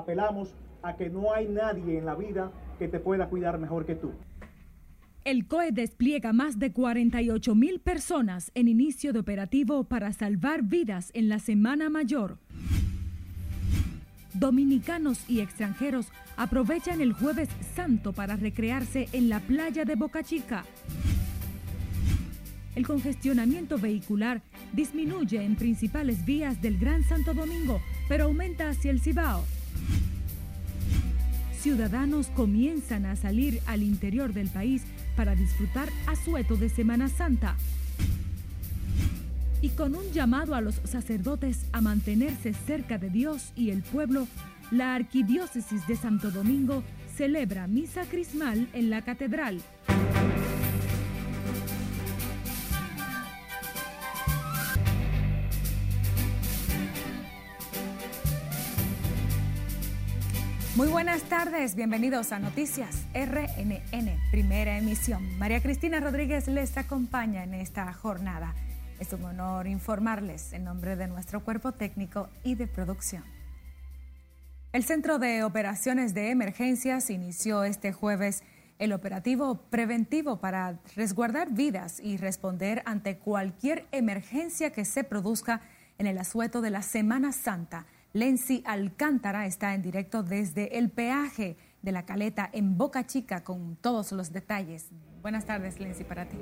apelamos a que no hay nadie en la vida que te pueda cuidar mejor que tú. El COE despliega más de 48 mil personas en inicio de operativo para salvar vidas en la Semana Mayor. Dominicanos y extranjeros aprovechan el jueves santo para recrearse en la playa de Boca Chica. El congestionamiento vehicular disminuye en principales vías del Gran Santo Domingo, pero aumenta hacia el Cibao. Ciudadanos comienzan a salir al interior del país para disfrutar asueto de Semana Santa. Y con un llamado a los sacerdotes a mantenerse cerca de Dios y el pueblo, la Arquidiócesis de Santo Domingo celebra misa crismal en la catedral. Muy buenas tardes, bienvenidos a Noticias RNN, primera emisión. María Cristina Rodríguez les acompaña en esta jornada. Es un honor informarles en nombre de nuestro cuerpo técnico y de producción. El Centro de Operaciones de Emergencias inició este jueves el operativo preventivo para resguardar vidas y responder ante cualquier emergencia que se produzca en el asueto de la Semana Santa. Lenzi Alcántara está en directo desde el peaje de la caleta en Boca Chica con todos los detalles. Buenas tardes, Lenzi, para ti.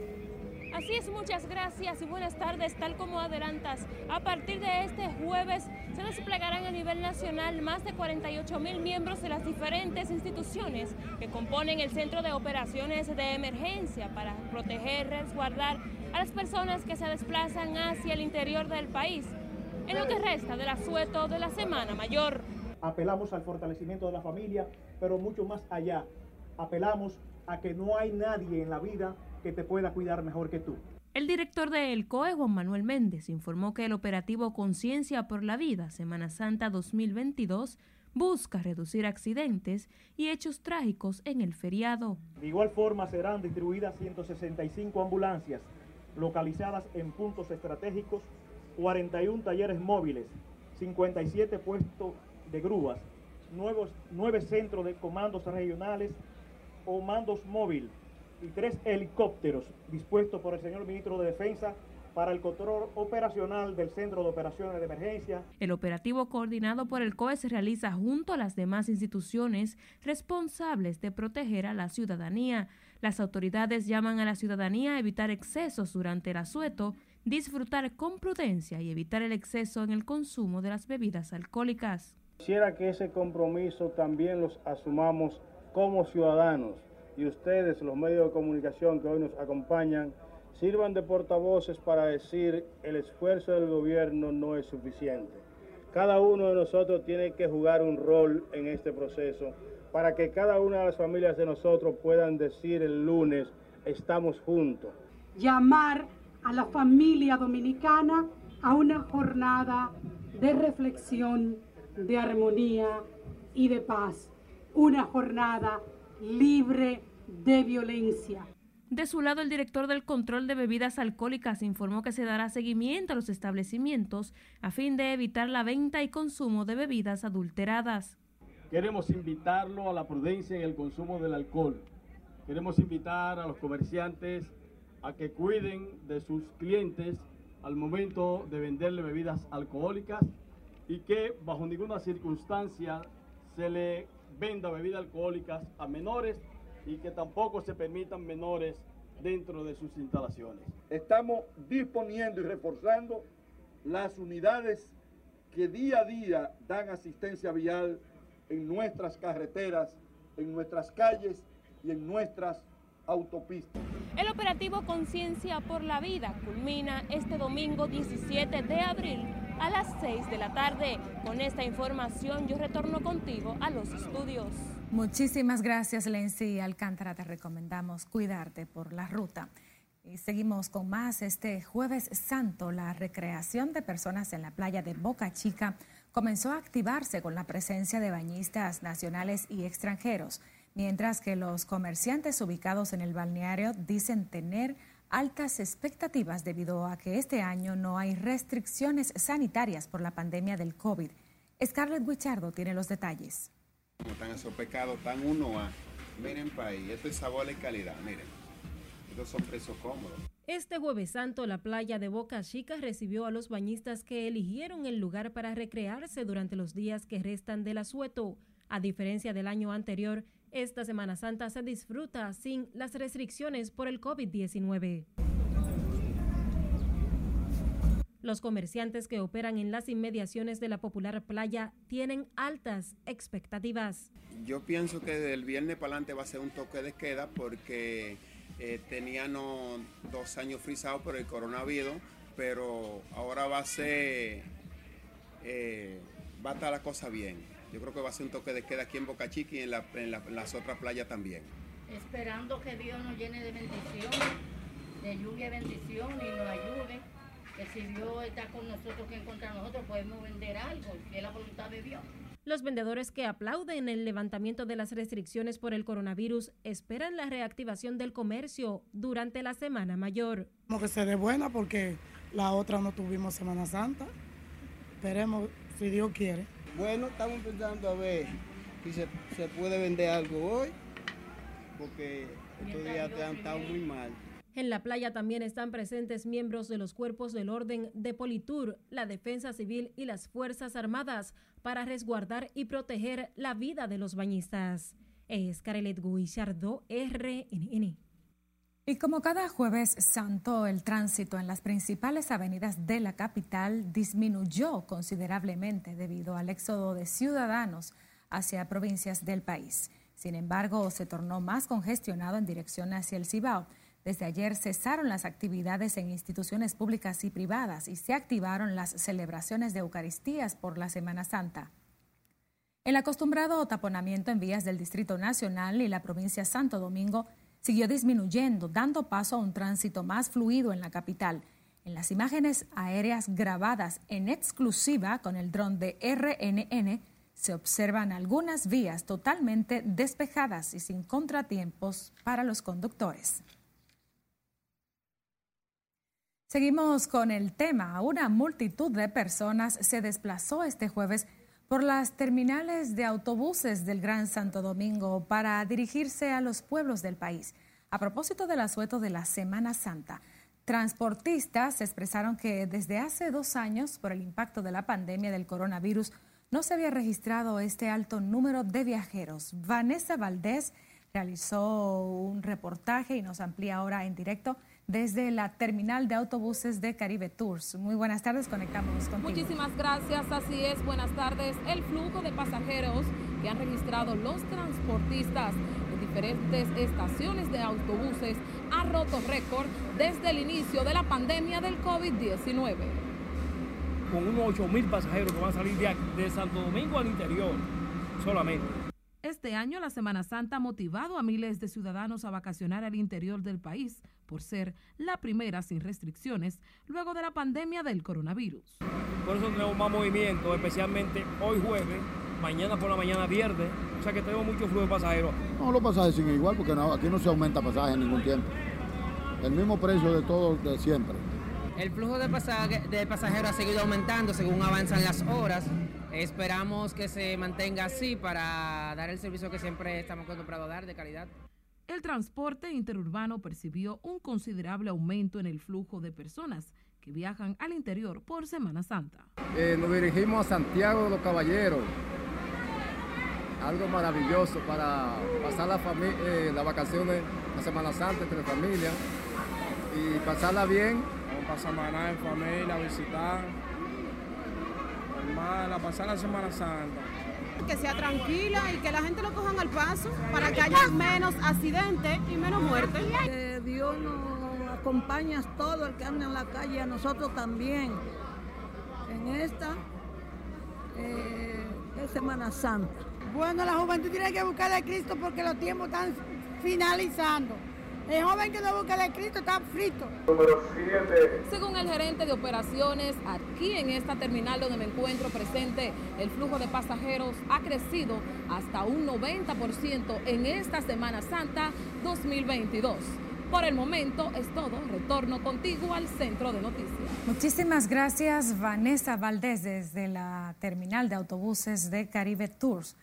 Así es, muchas gracias y buenas tardes. Tal como adelantas, a partir de este jueves se desplegarán a nivel nacional más de 48 mil miembros de las diferentes instituciones que componen el Centro de Operaciones de Emergencia para proteger, resguardar a las personas que se desplazan hacia el interior del país en lo que resta del asueto de la Semana Mayor. Apelamos al fortalecimiento de la familia, pero mucho más allá. Apelamos a que no hay nadie en la vida que te pueda cuidar mejor que tú. El director de El COE, Juan Manuel Méndez, informó que el operativo Conciencia por la Vida Semana Santa 2022 busca reducir accidentes y hechos trágicos en el feriado. De igual forma serán distribuidas 165 ambulancias localizadas en puntos estratégicos 41 talleres móviles, 57 puestos de grúas, nuevos, 9 centros de comandos regionales o mandos móvil y tres helicópteros dispuestos por el señor ministro de Defensa para el control operacional del Centro de Operaciones de Emergencia. El operativo coordinado por el COE se realiza junto a las demás instituciones responsables de proteger a la ciudadanía. Las autoridades llaman a la ciudadanía a evitar excesos durante el asueto disfrutar con prudencia y evitar el exceso en el consumo de las bebidas alcohólicas. Quisiera que ese compromiso también los asumamos como ciudadanos y ustedes, los medios de comunicación que hoy nos acompañan, sirvan de portavoces para decir el esfuerzo del gobierno no es suficiente. Cada uno de nosotros tiene que jugar un rol en este proceso para que cada una de las familias de nosotros puedan decir el lunes, estamos juntos. Llamar a la familia dominicana a una jornada de reflexión, de armonía y de paz. Una jornada libre de violencia. De su lado, el director del control de bebidas alcohólicas informó que se dará seguimiento a los establecimientos a fin de evitar la venta y consumo de bebidas adulteradas. Queremos invitarlo a la prudencia en el consumo del alcohol. Queremos invitar a los comerciantes a que cuiden de sus clientes al momento de venderle bebidas alcohólicas y que bajo ninguna circunstancia se le venda bebidas alcohólicas a menores y que tampoco se permitan menores dentro de sus instalaciones. Estamos disponiendo y reforzando las unidades que día a día dan asistencia vial en nuestras carreteras, en nuestras calles y en nuestras autopistas. El operativo Conciencia por la Vida culmina este domingo 17 de abril a las 6 de la tarde. Con esta información yo retorno contigo a los estudios. Muchísimas gracias, Lenzi Alcántara. Te recomendamos cuidarte por la ruta. Seguimos con más. Este jueves santo, la recreación de personas en la playa de Boca Chica comenzó a activarse con la presencia de bañistas nacionales y extranjeros mientras que los comerciantes ubicados en el balneario dicen tener altas expectativas debido a que este año no hay restricciones sanitarias por la pandemia del COVID. Scarlett Guichardo tiene los detalles. Como están esos pescados, tan uno a. Miren país, esto es sabor y calidad, miren. Estos son precios cómodos. Este jueves santo, la playa de Boca Chica recibió a los bañistas que eligieron el lugar para recrearse durante los días que restan del asueto. A diferencia del año anterior, esta Semana Santa se disfruta sin las restricciones por el COVID-19. Los comerciantes que operan en las inmediaciones de la popular playa tienen altas expectativas. Yo pienso que del viernes para adelante va a ser un toque de queda porque eh, tenían dos años frisados por el coronavirus, pero ahora va a ser, eh, va a estar la cosa bien. Yo creo que va a ser un toque de queda aquí en Boca Chica y en, las otras playas también. Esperando que Dios nos llene de bendición, de lluvia y bendición y nos ayude que si Dios está con nosotros, que contra nosotros podemos vender algo, si es la voluntad de Dios. Los vendedores que aplauden el levantamiento de las restricciones por el coronavirus esperan la reactivación del comercio durante la Semana Mayor. Como que se dé buena porque la otra no tuvimos Semana Santa. Esperemos si Dios quiere. Bueno, estamos pensando a ver si se, se puede vender algo hoy, porque estos días han estado muy mal. En la playa también están presentes miembros de los cuerpos del orden de Politur, la Defensa Civil y las Fuerzas Armadas para resguardar y proteger la vida de los bañistas. Es Carelet Guillardo, RNN. Y como cada jueves santo, el tránsito en las principales avenidas de la capital disminuyó considerablemente debido al éxodo de ciudadanos hacia provincias del país. Sin embargo, se tornó más congestionado en dirección hacia el Cibao. Desde ayer cesaron las actividades en instituciones públicas y privadas y se activaron las celebraciones de Eucaristías por la Semana Santa. El acostumbrado taponamiento en vías del Distrito Nacional y la provincia Santo Domingo siguió disminuyendo, dando paso a un tránsito más fluido en la capital. En las imágenes aéreas grabadas en exclusiva con el dron de RNN, se observan algunas vías totalmente despejadas y sin contratiempos para los conductores. Seguimos con el tema. Una multitud de personas se desplazó este jueves por las terminales de autobuses del Gran Santo Domingo para dirigirse a los pueblos del país. A propósito del asueto de la Semana Santa, transportistas expresaron que desde hace dos años, por el impacto de la pandemia del coronavirus, no se había registrado este alto número de viajeros. Vanessa Valdés realizó un reportaje y nos amplía ahora en directo desde la terminal de autobuses de Caribe Tours. Muy buenas tardes, conectamos contigo. Muchísimas gracias, así es, buenas tardes. El flujo de pasajeros que han registrado los transportistas en diferentes estaciones de autobuses ha roto récord desde el inicio de la pandemia del COVID-19. Con unos 8 mil pasajeros que van a salir de, de Santo Domingo al interior solamente. Este año la Semana Santa ha motivado a miles de ciudadanos a vacacionar al interior del país por ser la primera sin restricciones luego de la pandemia del coronavirus. Por eso tenemos más movimiento, especialmente hoy jueves, mañana por la mañana viernes, o sea que tenemos mucho flujo de pasajeros. No, los pasajes siguen igual porque aquí no se aumenta pasaje en ningún tiempo. El mismo precio de todo de siempre. El flujo de, de pasajeros ha seguido aumentando según avanzan las horas. Esperamos que se mantenga así para dar el servicio que siempre estamos acostumbrados a dar de calidad. El transporte interurbano percibió un considerable aumento en el flujo de personas que viajan al interior por Semana Santa. Eh, nos dirigimos a Santiago de los Caballeros. Algo maravilloso para pasar la eh, las vacaciones, la Semana Santa entre familia y pasarla bien. Vamos a pasar en familia, visitar pasar la Semana Santa. Que sea tranquila y que la gente lo cojan al paso para que haya menos accidentes y menos muertes. Que Dios nos acompañe a todo el que anda en la calle, a nosotros también, en esta eh, Semana Santa. Bueno, la juventud tiene que buscar a Cristo porque los tiempos están finalizando. El joven que no busca de Cristo está frito. Número 7. Según el gerente de operaciones, aquí en esta terminal donde me encuentro presente, el flujo de pasajeros ha crecido hasta un 90% en esta Semana Santa 2022. Por el momento es todo. Retorno contigo al centro de noticias. Muchísimas gracias, Vanessa Valdés, desde la terminal de autobuses de Caribe Tours.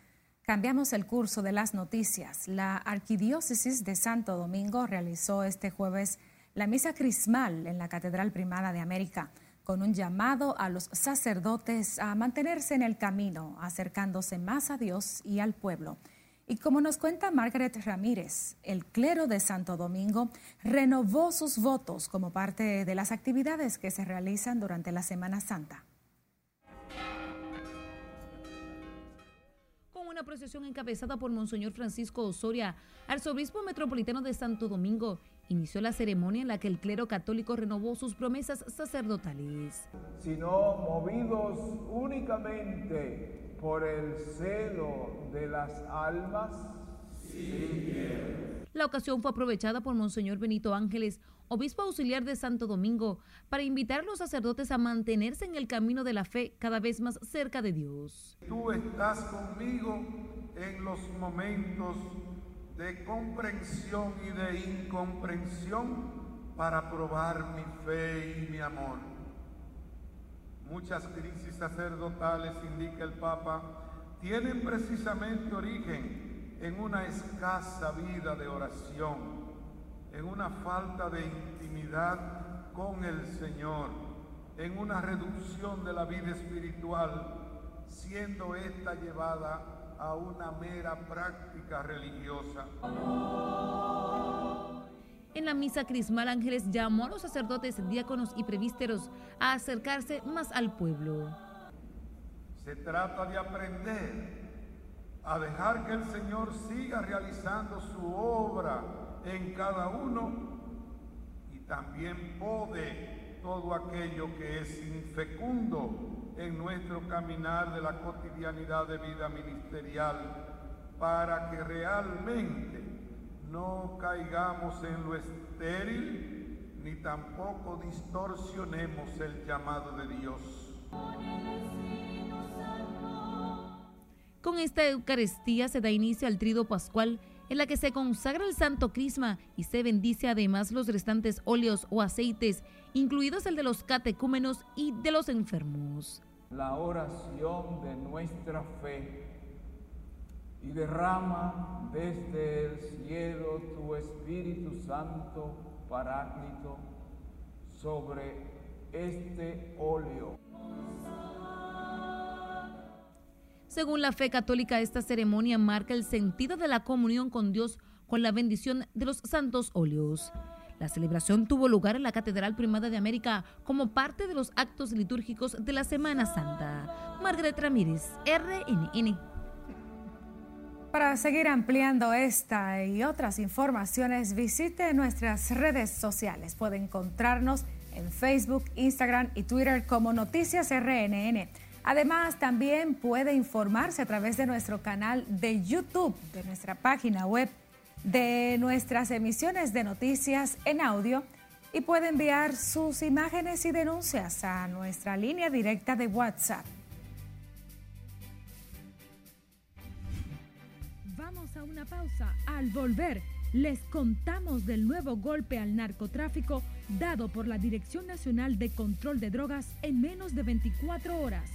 Cambiamos el curso de las noticias. La Arquidiócesis de Santo Domingo realizó este jueves la misa crismal en la Catedral Primada de América, con un llamado a los sacerdotes a mantenerse en el camino, acercándose más a Dios y al pueblo. Y como nos cuenta Margaret Ramírez, el clero de Santo Domingo renovó sus votos como parte de las actividades que se realizan durante la Semana Santa. Una procesión encabezada por Monseñor Francisco Osoria, arzobispo metropolitano de Santo Domingo, inició la ceremonia en la que el clero católico renovó sus promesas sacerdotales. Sino movidos únicamente por el celo de las almas? La ocasión fue aprovechada por Monseñor Benito Ángeles, obispo auxiliar de Santo Domingo, para invitar a los sacerdotes a mantenerse en el camino de la fe cada vez más cerca de Dios. Tú estás conmigo en los momentos de comprensión y de incomprensión para probar mi fe y mi amor muchas crisis sacerdotales, indica el Papa, tienen precisamente origen en una escasa vida de oración, en una falta de intimidad con el Señor, en una reducción de la vida espiritual, siendo esta llevada a una mera práctica religiosa. En la misa crismal Ángeles llamó a los sacerdotes, diáconos y prevísteros a acercarse más al pueblo. Se trata de aprender a dejar que el Señor siga realizando su obra en cada uno y también pode todo aquello que es infecundo en nuestro caminar de la cotidianidad de vida ministerial para que realmente no caigamos en lo estéril, ni tampoco distorsionemos el llamado de Dios. Con esta Eucaristía se da inicio al trido pascual en la que se consagra el Santo Crisma y se bendice además los restantes óleos o aceites, incluidos el de los catecúmenos y de los enfermos. La oración de nuestra fe y derrama desde el cielo tu Espíritu Santo Paráclito sobre este óleo. Según la fe católica, esta ceremonia marca el sentido de la comunión con Dios con la bendición de los santos óleos. La celebración tuvo lugar en la Catedral Primada de América como parte de los actos litúrgicos de la Semana Santa. Margaret Ramírez, RNN. Para seguir ampliando esta y otras informaciones, visite nuestras redes sociales. Puede encontrarnos en Facebook, Instagram y Twitter como Noticias RNN. Además, también puede informarse a través de nuestro canal de YouTube, de nuestra página web, de nuestras emisiones de noticias en audio y puede enviar sus imágenes y denuncias a nuestra línea directa de WhatsApp una pausa. Al volver, les contamos del nuevo golpe al narcotráfico dado por la Dirección Nacional de Control de Drogas en menos de 24 horas.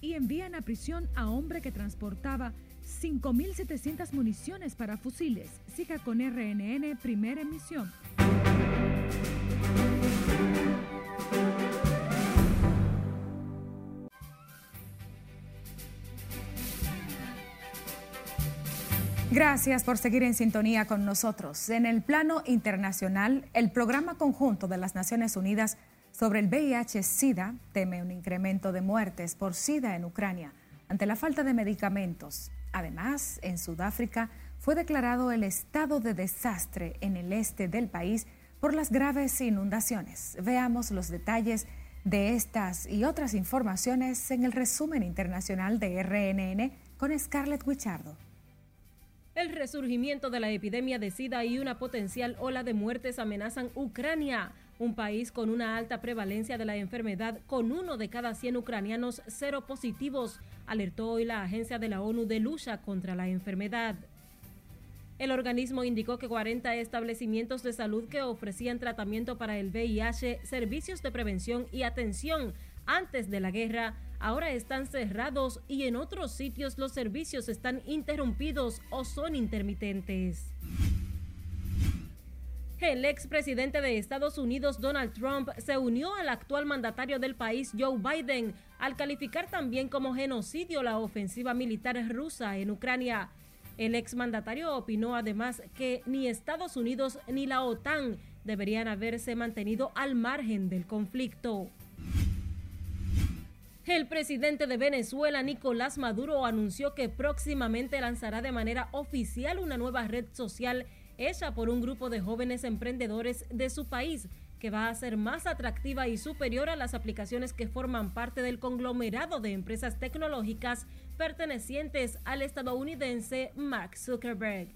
Y envían a prisión a hombre que transportaba 5.700 municiones para fusiles. Siga con RNN, primera emisión. Gracias por seguir en sintonía con nosotros. En el plano internacional, el Programa Conjunto de las Naciones Unidas sobre el VIH-Sida teme un incremento de muertes por SIDA en Ucrania ante la falta de medicamentos. Además, en Sudáfrica fue declarado el estado de desastre en el este del país por las graves inundaciones. Veamos los detalles de estas y otras informaciones en el resumen internacional de RNN con Scarlett Wichardo. El resurgimiento de la epidemia de SIDA y una potencial ola de muertes amenazan Ucrania, un país con una alta prevalencia de la enfermedad, con uno de cada 100 ucranianos cero positivos, alertó hoy la Agencia de la ONU de Lucha contra la Enfermedad. El organismo indicó que 40 establecimientos de salud que ofrecían tratamiento para el VIH, servicios de prevención y atención antes de la guerra ahora están cerrados y en otros sitios los servicios están interrumpidos o son intermitentes. El expresidente de Estados Unidos, Donald Trump, se unió al actual mandatario del país, Joe Biden, al calificar también como genocidio la ofensiva militar rusa en Ucrania. El exmandatario opinó además que ni Estados Unidos ni la OTAN deberían haberse mantenido al margen del conflicto. El presidente de Venezuela, Nicolás Maduro, anunció que próximamente lanzará de manera oficial una nueva red social hecha por un grupo de jóvenes emprendedores de su país que va a ser más atractiva y superior a las aplicaciones que forman parte del conglomerado de empresas tecnológicas pertenecientes al estadounidense Mark Zuckerberg.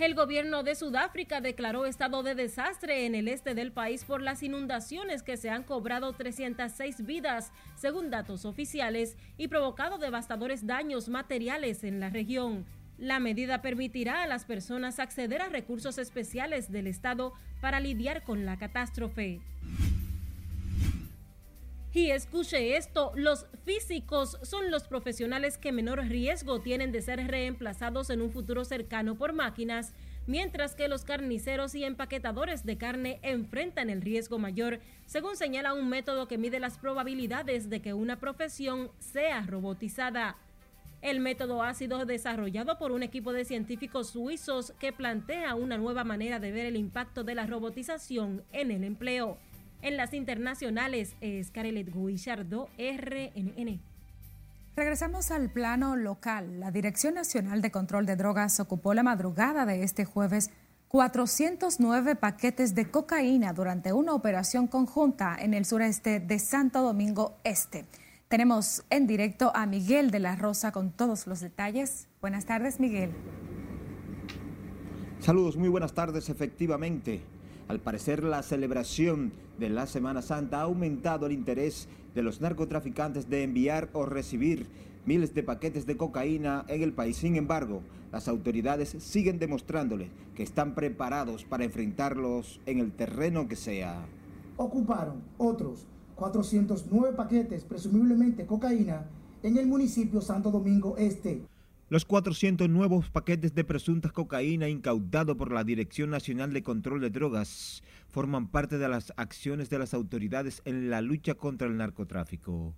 El gobierno de Sudáfrica declaró estado de desastre en el este del país por las inundaciones que se han cobrado 306 vidas, según datos oficiales, y provocado devastadores daños materiales en la región. La medida permitirá a las personas acceder a recursos especiales del Estado para lidiar con la catástrofe. Y escuche esto, los físicos son los profesionales que menor riesgo tienen de ser reemplazados en un futuro cercano por máquinas, mientras que los carniceros y empaquetadores de carne enfrentan el riesgo mayor, según señala un método que mide las probabilidades de que una profesión sea robotizada. El método ha sido desarrollado por un equipo de científicos suizos que plantea una nueva manera de ver el impacto de la robotización en el empleo. En las internacionales es Carelet Guillardo, RNN. Regresamos al plano local. La Dirección Nacional de Control de Drogas ocupó la madrugada de este jueves 409 paquetes de cocaína durante una operación conjunta en el sureste de Santo Domingo Este. Tenemos en directo a Miguel de la Rosa con todos los detalles. Buenas tardes, Miguel. Saludos, muy buenas tardes. Efectivamente, al parecer la celebración de la Semana Santa ha aumentado el interés de los narcotraficantes de enviar o recibir miles de paquetes de cocaína en el país. Sin embargo, las autoridades siguen demostrándole que están preparados para enfrentarlos en el terreno que sea. Ocuparon otros 409 paquetes, presumiblemente cocaína, en el municipio Santo Domingo Este. Los 400 nuevos paquetes de presuntas cocaína incautados por la Dirección Nacional de Control de Drogas forman parte de las acciones de las autoridades en la lucha contra el narcotráfico.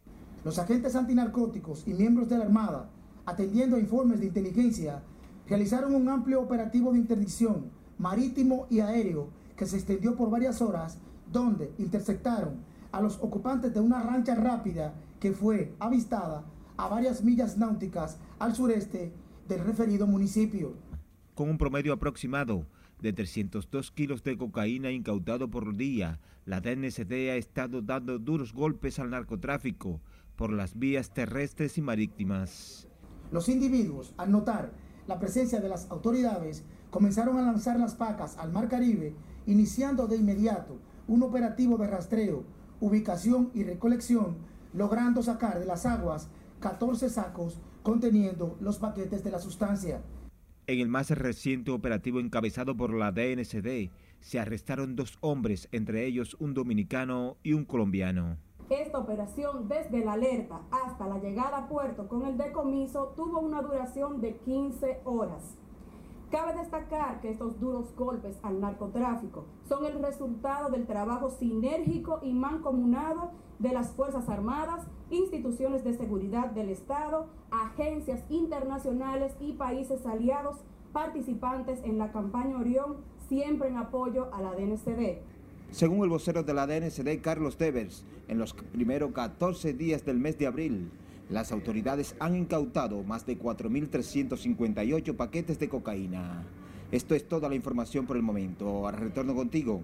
Los agentes antinarcóticos y miembros de la Armada, atendiendo a informes de inteligencia, realizaron un amplio operativo de interdicción marítimo y aéreo que se extendió por varias horas, donde interceptaron a los ocupantes de una rancha rápida que fue avistada a varias millas náuticas al sureste del referido municipio. Con un promedio aproximado de 302 kilos de cocaína incautado por día, la DNCD ha estado dando duros golpes al narcotráfico por las vías terrestres y marítimas. Los individuos, al notar la presencia de las autoridades, comenzaron a lanzar las pacas al Mar Caribe, iniciando de inmediato un operativo de rastreo ubicación y recolección, logrando sacar de las aguas 14 sacos conteniendo los paquetes de la sustancia. En el más reciente operativo encabezado por la DNCD, se arrestaron dos hombres, entre ellos un dominicano y un colombiano. Esta operación, desde la alerta hasta la llegada a puerto con el decomiso, tuvo una duración de 15 horas. Cabe destacar que estos duros golpes al narcotráfico son el resultado del trabajo sinérgico y mancomunado de las Fuerzas Armadas, instituciones de seguridad del Estado, agencias internacionales y países aliados participantes en la campaña Orión, siempre en apoyo a la DNCD. Según el vocero de la DNCD, Carlos Devers, en los primeros 14 días del mes de abril, las autoridades han incautado más de 4.358 paquetes de cocaína. Esto es toda la información por el momento. Ahora retorno contigo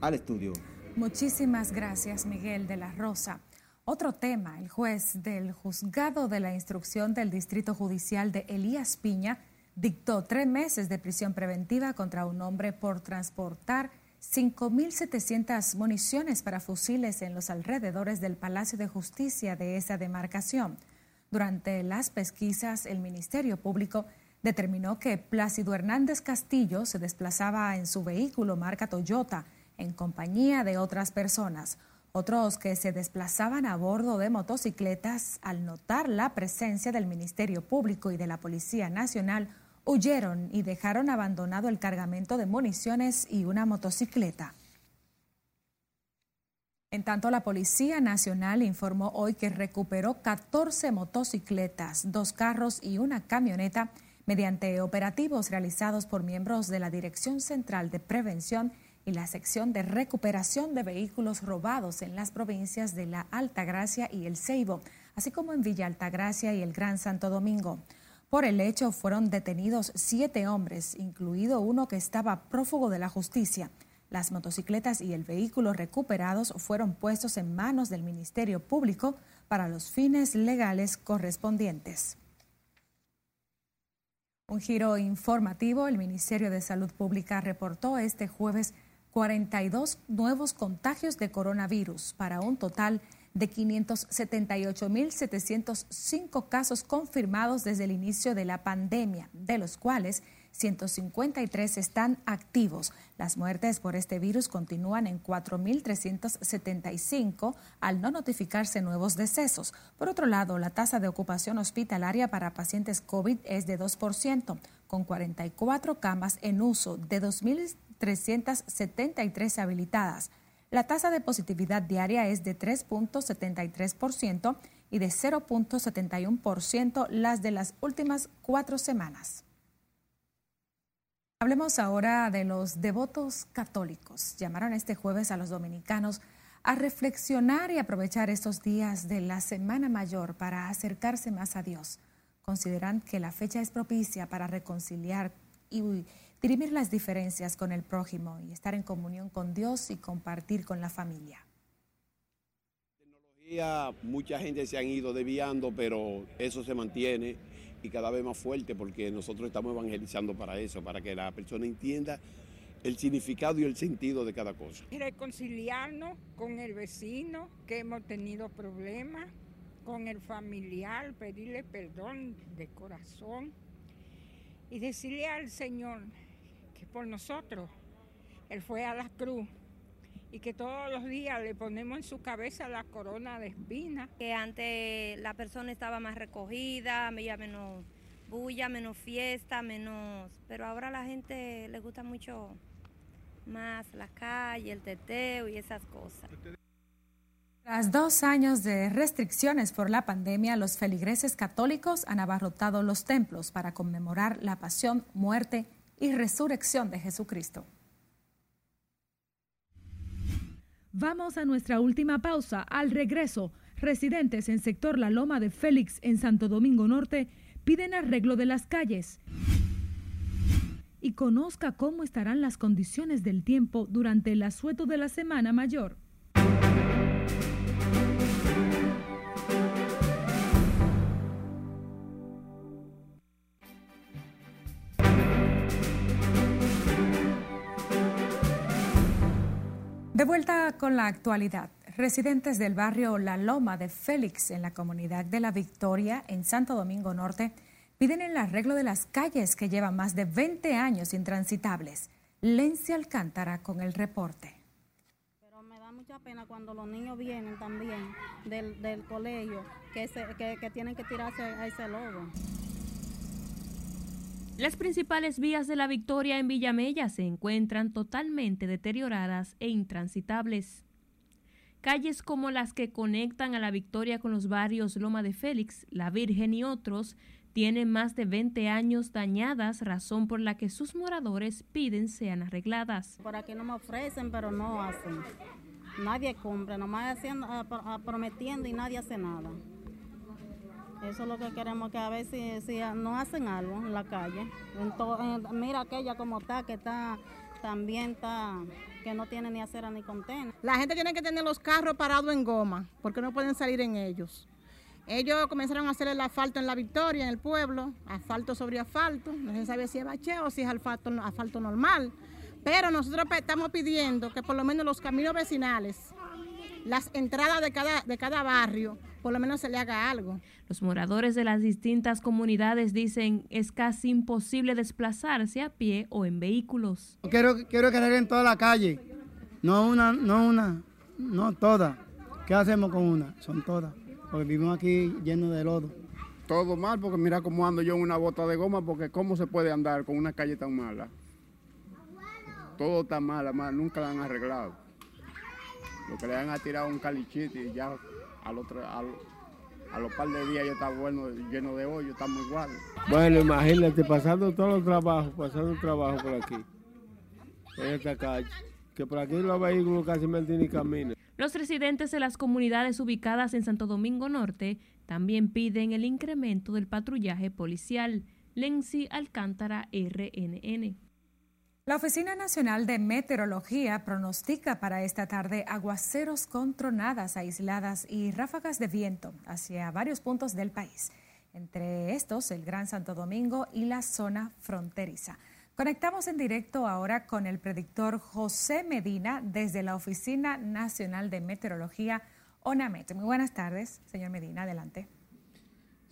al estudio. Muchísimas gracias, Miguel de la Rosa. Otro tema, el juez del juzgado de la instrucción del Distrito Judicial de Elías Piña dictó tres meses de prisión preventiva contra un hombre por transportar 5.700 municiones para fusiles en los alrededores del Palacio de Justicia de esa demarcación. Durante las pesquisas, el Ministerio Público determinó que Plácido Hernández Castillo se desplazaba en su vehículo marca Toyota en compañía de otras personas. Otros que se desplazaban a bordo de motocicletas al notar la presencia del Ministerio Público y de la Policía Nacional huyeron y dejaron abandonado el cargamento de municiones y una motocicleta. En tanto, la Policía Nacional informó hoy que recuperó 14 motocicletas, dos carros y una camioneta mediante operativos realizados por miembros de la Dirección Central de Prevención y la sección de recuperación de vehículos robados en las provincias de la Altagracia y el Ceibo, así como en Villa Altagracia y el Gran Santo Domingo. Por el hecho fueron detenidos siete hombres, incluido uno que estaba prófugo de la justicia. Las motocicletas y el vehículo recuperados fueron puestos en manos del Ministerio Público para los fines legales correspondientes. Un giro informativo, el Ministerio de Salud Pública reportó este jueves 42 nuevos contagios de coronavirus para un total de 578.705 casos confirmados desde el inicio de la pandemia, de los cuales 153 están activos. Las muertes por este virus continúan en 4.375 al no notificarse nuevos decesos. Por otro lado, la tasa de ocupación hospitalaria para pacientes COVID es de 2%, con 44 camas en uso de 2.373 habilitadas. La tasa de positividad diaria es de 3.73% y de 0.71% las de las últimas cuatro semanas. Hablemos ahora de los devotos católicos. Llamaron este jueves a los dominicanos a reflexionar y aprovechar estos días de la Semana Mayor para acercarse más a Dios. Consideran que la fecha es propicia para reconciliar y dirimir las diferencias con el prójimo y estar en comunión con Dios y compartir con la familia. Mucha gente se han ido desviando, pero eso se mantiene y cada vez más fuerte porque nosotros estamos evangelizando para eso, para que la persona entienda el significado y el sentido de cada cosa. Reconciliarnos con el vecino que hemos tenido problemas, con el familiar, pedirle perdón de corazón y decirle al Señor que por nosotros Él fue a la cruz y que todos los días le ponemos en su cabeza la corona de espinas. Que antes la persona estaba más recogida, había menos bulla, menos fiesta, menos... Pero ahora a la gente le gusta mucho más la calle, el teteo y esas cosas. Tras dos años de restricciones por la pandemia, los feligreses católicos han abarrotado los templos para conmemorar la pasión, muerte y resurrección de Jesucristo. Vamos a nuestra última pausa. Al regreso, residentes en sector La Loma de Félix en Santo Domingo Norte piden arreglo de las calles. Y conozca cómo estarán las condiciones del tiempo durante el asueto de la Semana Mayor. De vuelta con la actualidad. Residentes del barrio La Loma de Félix en la comunidad de La Victoria en Santo Domingo Norte piden el arreglo de las calles que llevan más de 20 años intransitables. Lencia Alcántara con el reporte. Pero me da mucha pena cuando los niños vienen también del, colegio que, que, que tienen que tirarse a ese lodo. Las principales vías de la Victoria en Villamella se encuentran totalmente deterioradas e intransitables. Calles como las que conectan a la Victoria con los barrios Loma de Félix, La Virgen y otros tienen más de 20 años dañadas, razón por la que sus moradores piden sean arregladas. Por aquí no me ofrecen, pero no hacen. Nadie compra, nomás haciendo, prometiendo y nadie hace nada. Eso es lo que queremos, que a ver si, si no hacen algo en la calle. mira aquella como está, que está también está que no tiene ni acera ni contena. La gente tiene que tener los carros parados en goma, porque no pueden salir en ellos. Ellos comenzaron a hacer el asfalto en la Victoria, en el pueblo, asfalto sobre asfalto. No se sabe si es bacheo o si es asfalto, asfalto normal. Pero nosotros estamos pidiendo que por lo menos los caminos vecinales, las entradas de cada, de cada barrio, por lo menos se le haga algo. Los moradores de las distintas comunidades dicen es casi imposible desplazarse a pie o en vehículos. Quiero, quiero que arreglen toda la calle, no una, no una, no todas. ¿Qué hacemos con una? Son todas, porque vivimos aquí llenos de lodo. Todo mal, porque mira cómo ando yo en una bota de goma, porque cómo se puede andar con una calle tan mala. Todo está mal, mal, nunca la han arreglado. Lo que le han tirado un calichito y ya al otro, al, a los par de días ya está bueno, lleno de hoyo, estamos igual. Bueno, imagínate, pasando todos los trabajos, pasando trabajo por aquí, en esta calle, que por aquí los vehículos casi ni caminan. Los residentes de las comunidades ubicadas en Santo Domingo Norte también piden el incremento del patrullaje policial. Lenzi Alcántara, RNN. La Oficina Nacional de Meteorología pronostica para esta tarde aguaceros con tronadas aisladas y ráfagas de viento hacia varios puntos del país, entre estos el Gran Santo Domingo y la zona fronteriza. Conectamos en directo ahora con el predictor José Medina desde la Oficina Nacional de Meteorología, ONAMET. Muy buenas tardes, señor Medina, adelante.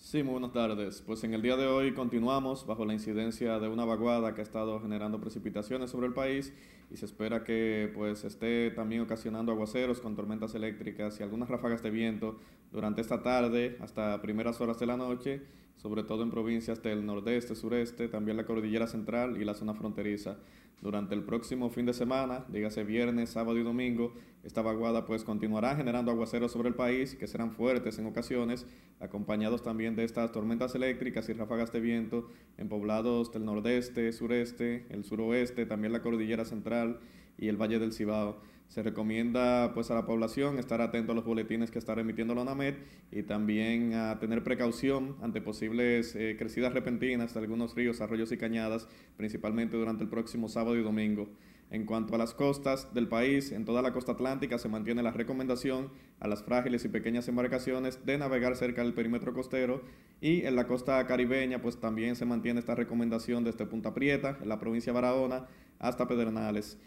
Sí, muy buenas tardes. Pues en el día de hoy continuamos bajo la incidencia de una vaguada que ha estado generando precipitaciones sobre el país y se espera que pues esté también ocasionando aguaceros con tormentas eléctricas y algunas ráfagas de viento durante esta tarde hasta primeras horas de la noche, sobre todo en provincias del nordeste, sureste, también la cordillera central y la zona fronteriza. Durante el próximo fin de semana, dígase viernes, sábado y domingo, esta vaguada pues continuará generando aguaceros sobre el país que serán fuertes en ocasiones, acompañados también de estas tormentas eléctricas y ráfagas de viento en poblados del nordeste, sureste, el suroeste, también la cordillera central y el valle del Cibao. Se recomienda pues a la población estar atento a los boletines que está emitiendo la ONAMED y también a tener precaución ante posibles eh, crecidas repentinas de algunos ríos, arroyos y cañadas, principalmente durante el próximo sábado y domingo. En cuanto a las costas del país, en toda la costa atlántica se mantiene la recomendación a las frágiles y pequeñas embarcaciones de navegar cerca del perímetro costero y en la costa caribeña pues también se mantiene esta recomendación desde Punta Prieta, en la provincia de Barahona, hasta Pedernales.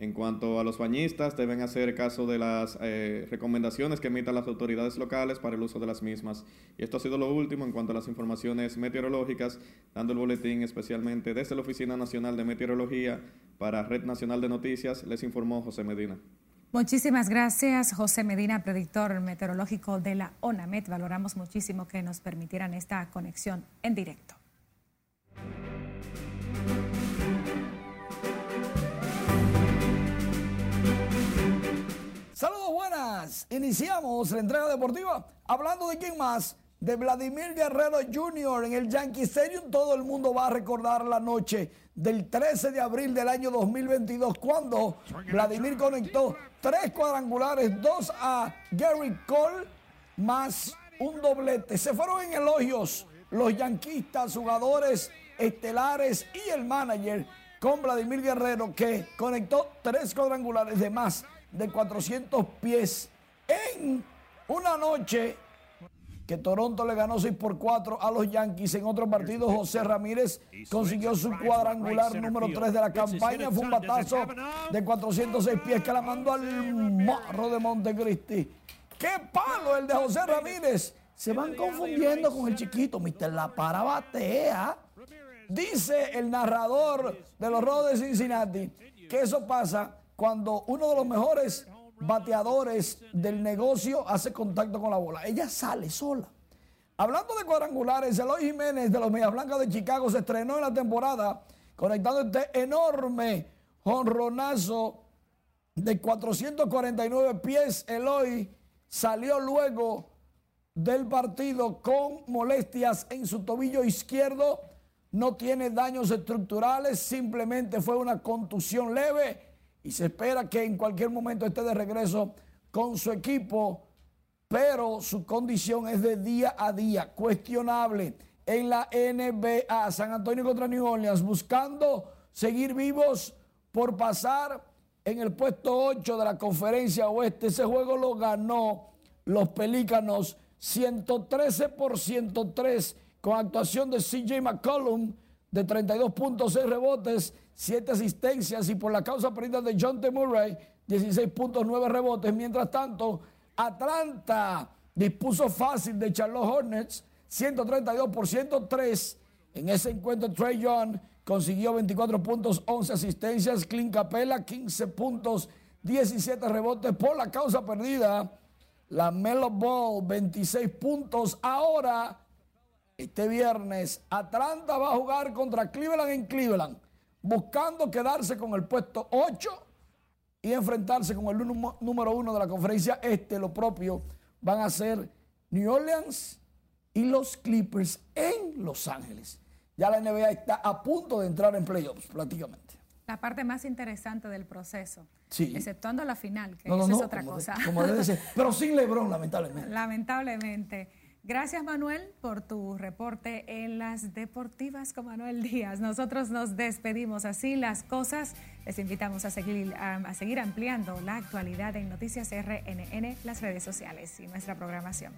En cuanto a los bañistas, deben hacer caso de las eh, recomendaciones que emitan las autoridades locales para el uso de las mismas. Y esto ha sido lo último en cuanto a las informaciones meteorológicas, dando el boletín especialmente desde la Oficina Nacional de Meteorología para Red Nacional de Noticias, les informó José Medina. Muchísimas gracias, José Medina, predictor meteorológico de la ONAMET. Valoramos muchísimo que nos permitieran esta conexión en directo. Iniciamos la entrega deportiva hablando de quién más. De Vladimir Guerrero Jr. en el Yankee Stadium. Todo el mundo va a recordar la noche del 13 de abril del año 2022 cuando Vladimir conectó tres cuadrangulares, dos a Gary Cole más un doblete. Se fueron en elogios los yanquistas, jugadores estelares y el manager con Vladimir Guerrero que conectó tres cuadrangulares de más de 400 pies en una noche que Toronto le ganó 6 por 4 a los Yankees. En otro partido, José Ramírez consiguió su cuadrangular número 3 de la campaña. Fue un batazo de 406 pies que la mandó al morro de Montecristi. ¡Qué palo el de José Ramírez! Se van confundiendo con el chiquito. Mister La Para batea. Dice el narrador de los Rojos de Cincinnati que eso pasa cuando uno de los mejores bateadores del negocio hace contacto con la bola. Ella sale sola. Hablando de cuadrangulares, Eloy Jiménez de los Medias Blancas de Chicago se estrenó en la temporada conectando este enorme jonronazo de 449 pies. Eloy salió luego del partido con molestias en su tobillo izquierdo. No tiene daños estructurales, simplemente fue una contusión leve y se espera que en cualquier momento esté de regreso con su equipo, pero su condición es de día a día, cuestionable. En la NBA, San Antonio contra New Orleans, buscando seguir vivos por pasar en el puesto 8 de la conferencia oeste. Ese juego lo ganó los Pelícanos 113 por 103 con actuación de CJ McCollum de 32.6 rebotes, 7 asistencias y por la causa perdida de John T. Murray, 16.9 rebotes. Mientras tanto, Atlanta dispuso fácil de Charlotte Hornets, 132 por 103. En ese encuentro, Trey Young consiguió 24 puntos, 11 asistencias. Clint Capella, 15 puntos, 17 rebotes por la causa perdida. La Melo Ball, 26 puntos. Ahora, este viernes, Atlanta va a jugar contra Cleveland en Cleveland, buscando quedarse con el puesto 8 y enfrentarse con el número 1 de la conferencia este. Lo propio van a ser New Orleans y los Clippers en Los Ángeles. Ya la NBA está a punto de entrar en playoffs prácticamente. La parte más interesante del proceso. Sí. Exceptuando la final, que eso es otra cosa. como debe ser. Pero sin LeBron, lamentablemente. Lamentablemente. Gracias, Manuel, por tu reporte en las deportivas con Manuel Díaz. Nosotros nos despedimos así las cosas. Les invitamos a seguir, a seguir ampliando la actualidad en Noticias RNN, las redes sociales y nuestra programación.